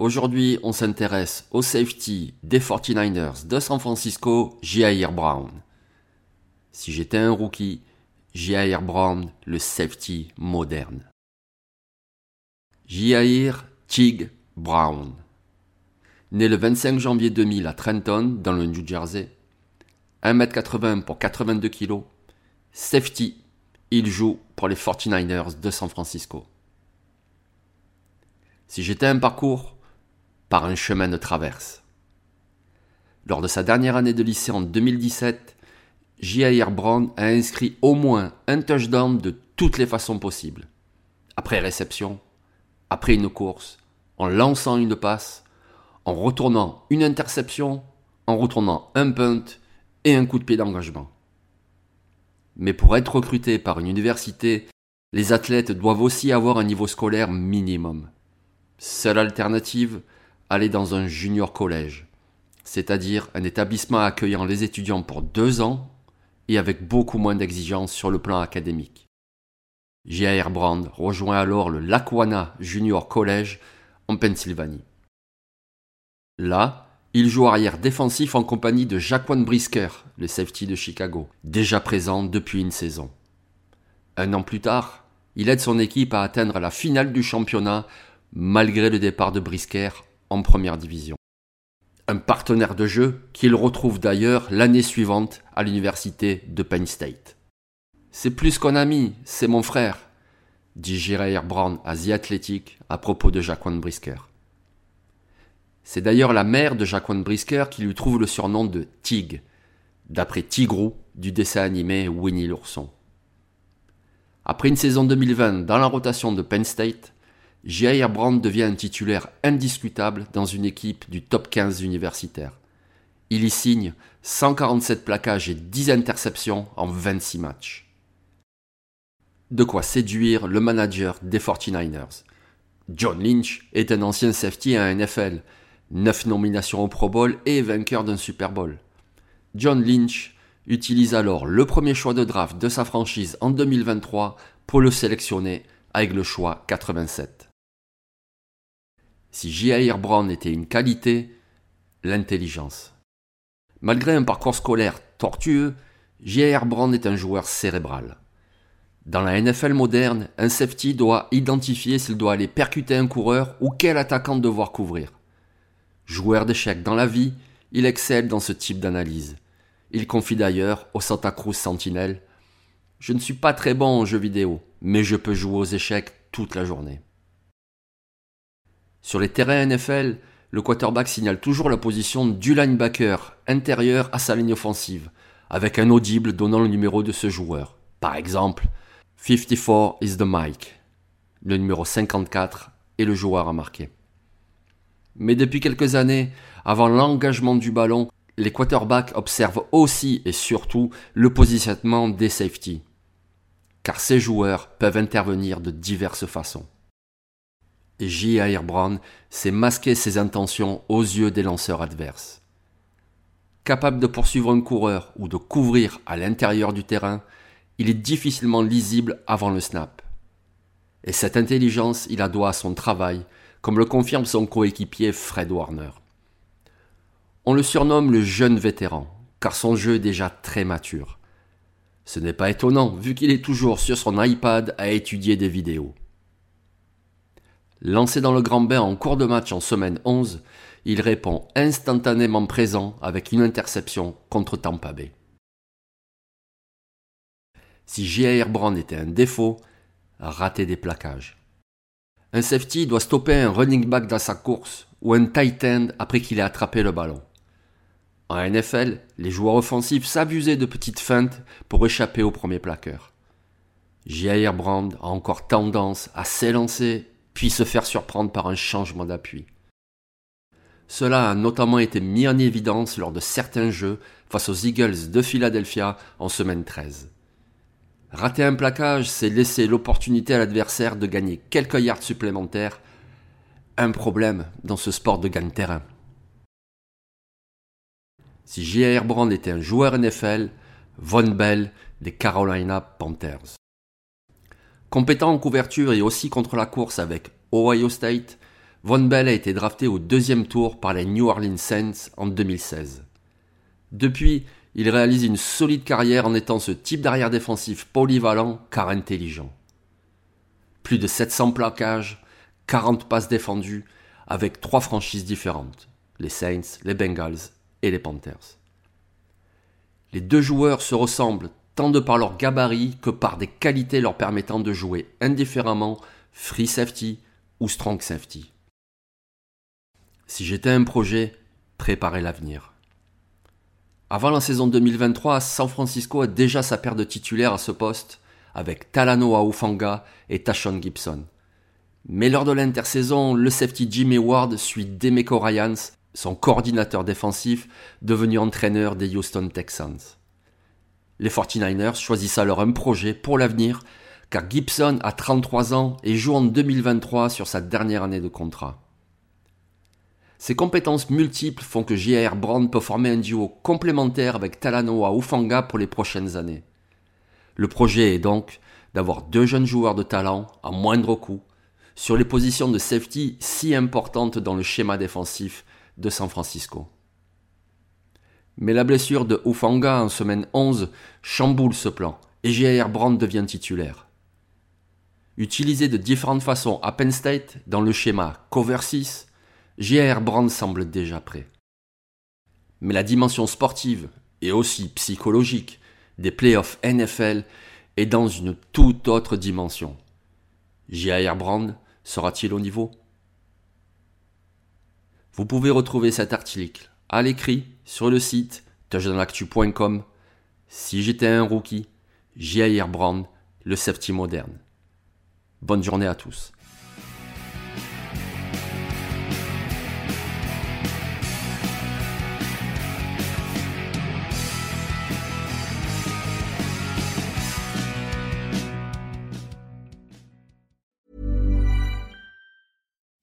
Aujourd'hui, on s'intéresse au safety des 49ers de San Francisco, Jair Brown. Si j'étais un rookie, Jair Brown, le safety moderne. Jair Tig Brown. Né le 25 janvier 2000 à Trenton, dans le New Jersey. 1m80 pour 82 kg. Safety, il joue pour les 49ers de San Francisco. Si j'étais un parcours, par un chemin de traverse. Lors de sa dernière année de lycée en 2017, J.A.R. Brown a inscrit au moins un touchdown de toutes les façons possibles. Après réception, après une course, en lançant une passe, en retournant une interception, en retournant un punt et un coup de pied d'engagement. Mais pour être recruté par une université, les athlètes doivent aussi avoir un niveau scolaire minimum. Seule alternative, aller dans un junior collège, c'est-à-dire un établissement accueillant les étudiants pour deux ans et avec beaucoup moins d'exigences sur le plan académique. J.A.R. Brand rejoint alors le Lackawanna Junior College en Pennsylvanie. Là, il joue arrière défensif en compagnie de Jaquan Brisker, le safety de Chicago, déjà présent depuis une saison. Un an plus tard, il aide son équipe à atteindre la finale du championnat malgré le départ de Brisker en première division. Un partenaire de jeu qu'il retrouve d'ailleurs l'année suivante à l'université de Penn State. C'est plus qu'un ami, c'est mon frère, dit Jair Brown à The Athletic à propos de Jaquan Brisker. C'est d'ailleurs la mère de Jaquan Brisker qui lui trouve le surnom de Tig, d'après Tigrou du dessin animé Winnie l'ourson. Après une saison 2020 dans la rotation de Penn State, Jair Brand devient un titulaire indiscutable dans une équipe du top 15 universitaire. Il y signe 147 plaquages et 10 interceptions en 26 matchs. De quoi séduire le manager des 49ers. John Lynch est un ancien safety à NFL, 9 nominations au Pro Bowl et vainqueur d'un Super Bowl. John Lynch utilise alors le premier choix de draft de sa franchise en 2023 pour le sélectionner avec le choix 87. Si J.A.R. Brown était une qualité, l'intelligence. Malgré un parcours scolaire tortueux, J.A.R. Brown est un joueur cérébral. Dans la NFL moderne, un safety doit identifier s'il doit aller percuter un coureur ou quel attaquant devoir couvrir. Joueur d'échecs dans la vie, il excelle dans ce type d'analyse. Il confie d'ailleurs au Santa Cruz Sentinel Je ne suis pas très bon en jeux vidéo, mais je peux jouer aux échecs toute la journée. Sur les terrains NFL, le quarterback signale toujours la position du linebacker intérieur à sa ligne offensive, avec un audible donnant le numéro de ce joueur. Par exemple, 54 is the mic. Le numéro 54 est le joueur à marquer. Mais depuis quelques années, avant l'engagement du ballon, les quarterbacks observent aussi et surtout le positionnement des safeties. Car ces joueurs peuvent intervenir de diverses façons. J.A.R. Brown sait masquer ses intentions aux yeux des lanceurs adverses. Capable de poursuivre un coureur ou de couvrir à l'intérieur du terrain, il est difficilement lisible avant le snap. Et cette intelligence, il la doit à son travail, comme le confirme son coéquipier Fred Warner. On le surnomme le jeune vétéran, car son jeu est déjà très mature. Ce n'est pas étonnant, vu qu'il est toujours sur son iPad à étudier des vidéos. Lancé dans le grand bain en cours de match en semaine 11, il répond instantanément présent avec une interception contre Tampa Bay. Si J.A.R. Brand était un défaut, rater des plaquages. Un safety doit stopper un running back dans sa course ou un tight end après qu'il ait attrapé le ballon. En NFL, les joueurs offensifs s'abusaient de petites feintes pour échapper au premier plaqueur. J.A.R. Brand a encore tendance à s'élancer puis se faire surprendre par un changement d'appui. Cela a notamment été mis en évidence lors de certains jeux face aux Eagles de Philadelphia en semaine 13. Rater un plaquage, c'est laisser l'opportunité à l'adversaire de gagner quelques yards supplémentaires. Un problème dans ce sport de gagne-terrain. Si J.R. Brand était un joueur NFL, Von Bell des Carolina Panthers. Compétent en couverture et aussi contre la course avec Ohio State, Von Bell a été drafté au deuxième tour par les New Orleans Saints en 2016. Depuis, il réalise une solide carrière en étant ce type d'arrière défensif polyvalent car intelligent. Plus de 700 plaquages, 40 passes défendues, avec trois franchises différentes, les Saints, les Bengals et les Panthers. Les deux joueurs se ressemblent tant de par leur gabarit que par des qualités leur permettant de jouer indifféremment free safety ou strong safety. Si j'étais un projet, préparez l'avenir. Avant la saison 2023, San Francisco a déjà sa paire de titulaires à ce poste, avec Talano Aufanga et Tashon Gibson. Mais lors de l'intersaison, le safety Jimmy Ward suit Demeco Ryans, son coordinateur défensif, devenu entraîneur des Houston Texans. Les 49ers choisissent alors un projet pour l'avenir, car Gibson a 33 ans et joue en 2023 sur sa dernière année de contrat. Ses compétences multiples font que J.R. Brand peut former un duo complémentaire avec Talanoa Ufanga pour les prochaines années. Le projet est donc d'avoir deux jeunes joueurs de talent à moindre coût sur les positions de safety si importantes dans le schéma défensif de San Francisco. Mais la blessure de Ufanga en semaine 11 chamboule ce plan et J.R. Brand devient titulaire. Utilisé de différentes façons à Penn State dans le schéma Cover 6, J.R. Brand semble déjà prêt. Mais la dimension sportive et aussi psychologique des playoffs NFL est dans une toute autre dimension. J.R. Brand sera-t-il au niveau? Vous pouvez retrouver cet article à l'écrit sur le site touchdownactu.com. Si j'étais un rookie, J.R. Brand, le safety moderne. Bonne journée à tous.